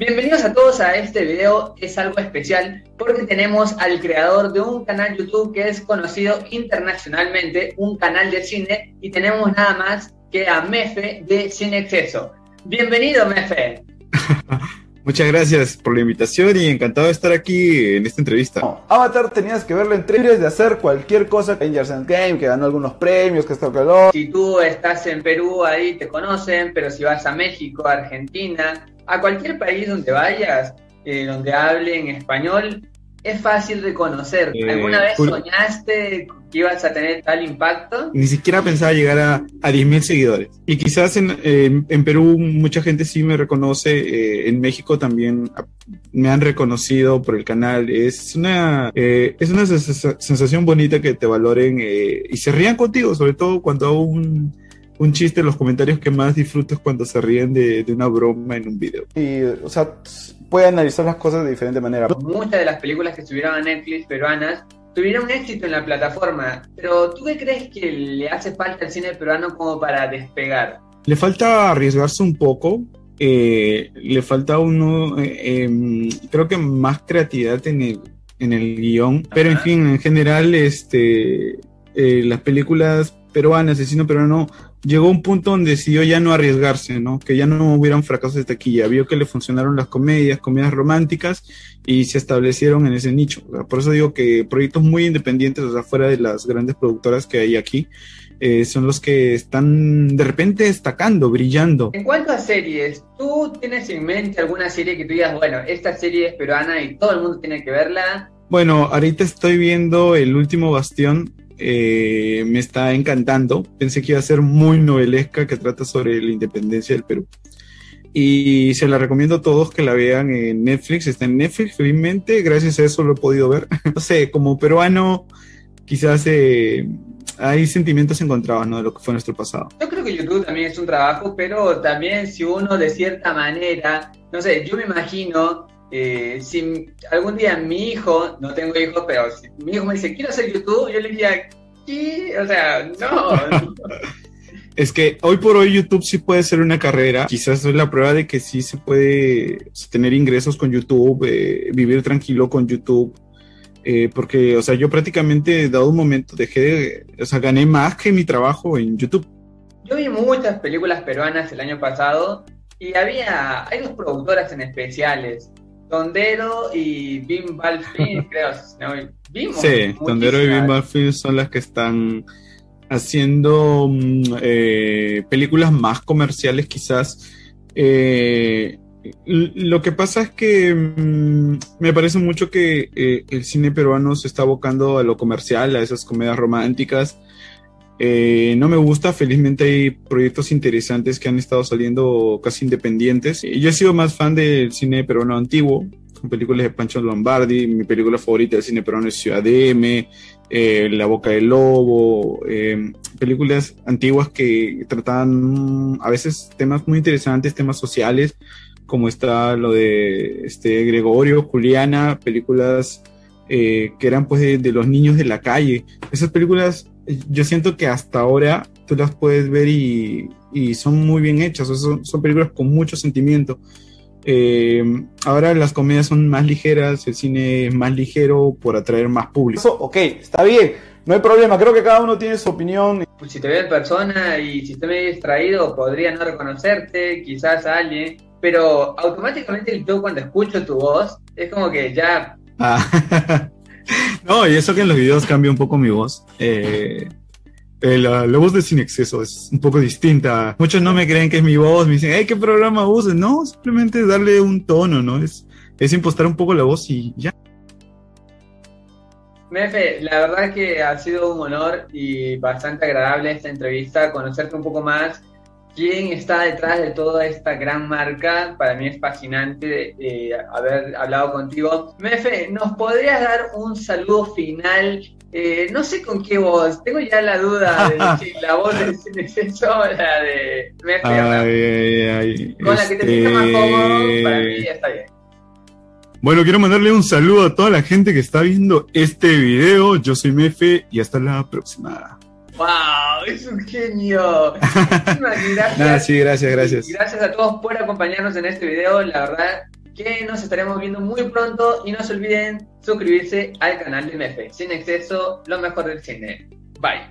Bienvenidos a todos a este video, es algo especial porque tenemos al creador de un canal YouTube que es conocido internacionalmente, un canal de cine, y tenemos nada más que a Mefe de Cine Exceso. Bienvenido, Mefe. Muchas gracias por la invitación y encantado de estar aquí en esta entrevista. Avatar tenías que verlo en trailers de hacer cualquier cosa. Rangers Game, que ganó algunos premios, que está calor. Si tú estás en Perú, ahí te conocen, pero si vas a México, Argentina, a cualquier país donde vayas, eh, donde hablen español, es fácil reconocer. Eh, ¿Alguna vez soñaste que ibas a tener tal impacto? Ni siquiera pensaba llegar a, a 10.000 seguidores. Y quizás en, eh, en Perú mucha gente sí me reconoce, eh, en México también me han reconocido por el canal. Es una, eh, es una sens- sensación bonita que te valoren eh, y se rían contigo, sobre todo cuando hago un, un chiste. Los comentarios que más disfruto es cuando se ríen de, de una broma en un video. Y, o sea, puede analizar las cosas de diferente manera. Muchas de las películas que subieron a Netflix peruanas tuvieron éxito en la plataforma, pero ¿tú qué crees que le hace falta al cine peruano como para despegar? Le falta arriesgarse un poco. eh, le falta uno, eh, em, creo que más creatividad en el, en el guion. Pero en fin, en general, este, eh, las películas peruanas, el cine peruano, llegó a un punto donde decidió ya no arriesgarse, ¿no? Que ya no hubieran fracasos de taquilla. Vio que le funcionaron las comedias, comedias románticas, y se establecieron en ese nicho. O sea, por eso digo que proyectos muy independientes, o sea, fuera de las grandes productoras que hay aquí, eh, son los que están de repente destacando, brillando. En cuanto a series, ¿tú tienes en mente alguna serie que tú digas, bueno, esta serie es peruana y todo el mundo tiene que verla? Bueno, ahorita estoy viendo El último bastión. Eh, me está encantando. Pensé que iba a ser muy novelesca, que trata sobre la independencia del Perú. Y se la recomiendo a todos que la vean en Netflix. Está en Netflix, felizmente. Gracias a eso lo he podido ver. no sé, como peruano, quizás eh, hay sentimientos encontrados ¿no? de lo que fue nuestro pasado. Yo creo que YouTube también es un trabajo, pero también si uno de cierta manera, no sé, yo me imagino, eh, si algún día mi hijo, no tengo hijos, pero si mi hijo me dice, quiero hacer YouTube, yo le diría, O sea, no. Es que hoy por hoy YouTube sí puede ser una carrera. Quizás es la prueba de que sí se puede tener ingresos con YouTube, eh, vivir tranquilo con YouTube. Eh, porque, o sea, yo prácticamente, dado un momento, dejé de, o sea, gané más que mi trabajo en YouTube. Yo vi muchas películas peruanas el año pasado y había, hay dos productoras en especiales, Tondero y Bim Balfin, creo. ¿no? Sí, Tondero y muchísimas. Bim Balfin son las que están haciendo mm, eh, películas más comerciales quizás. Eh, lo que pasa es que mm, me parece mucho que eh, el cine peruano se está abocando a lo comercial, a esas comedias románticas. Eh, no me gusta, felizmente hay proyectos interesantes que han estado saliendo casi independientes. Yo he sido más fan del cine peruano antiguo, con películas de Pancho Lombardi. Mi película favorita del cine peruano es Ciudad M, eh, La Boca del Lobo, eh, películas antiguas que trataban mm, a veces temas muy interesantes, temas sociales, como está lo de este Gregorio, Juliana, películas eh, que eran pues de, los niños de la calle. Esas películas yo siento que hasta ahora tú las puedes ver y, y son muy bien hechas, son películas con mucho sentimiento. Eh, ahora las comedias son más ligeras, el cine es más ligero por atraer más público. Eso, ok, está bien, no hay problema. Creo que cada uno tiene su opinión. Pues si te ve en persona y si estás medio distraído, podría no reconocerte, quizás a alguien, pero automáticamente yo cuando escucho tu voz, es como que ya, Ah, no, y eso que en los videos cambia un poco mi voz. Eh, la, la voz de Sin Exceso es un poco distinta. Muchos no me creen que es mi voz, me dicen, hey, ¿qué programa usas? No, simplemente darle un tono, ¿no? Es, es impostar un poco la voz y ya. Mefe, la verdad que ha sido un honor y bastante agradable esta entrevista, conocerte un poco más. ¿Quién está detrás de toda esta gran marca? Para mí es fascinante eh, haber hablado contigo. Mefe, ¿nos podrías dar un saludo final? Eh, no sé con qué voz, tengo ya la duda de si la voz de Sin Exceso o la de Mefe. Ay, ay, con la que te sientas más este, cómodo, para mí está bien. Bueno, quiero mandarle un saludo a toda la gente que está viendo este video. Yo soy Mefe y hasta la próxima. ¡Wow! ¡Es un genio! Gracias. Nada, sí, gracias, gracias. Gracias a todos por acompañarnos en este video. La verdad, que nos estaremos viendo muy pronto y no se olviden suscribirse al canal de MF. Sin exceso, lo mejor del cine. Bye.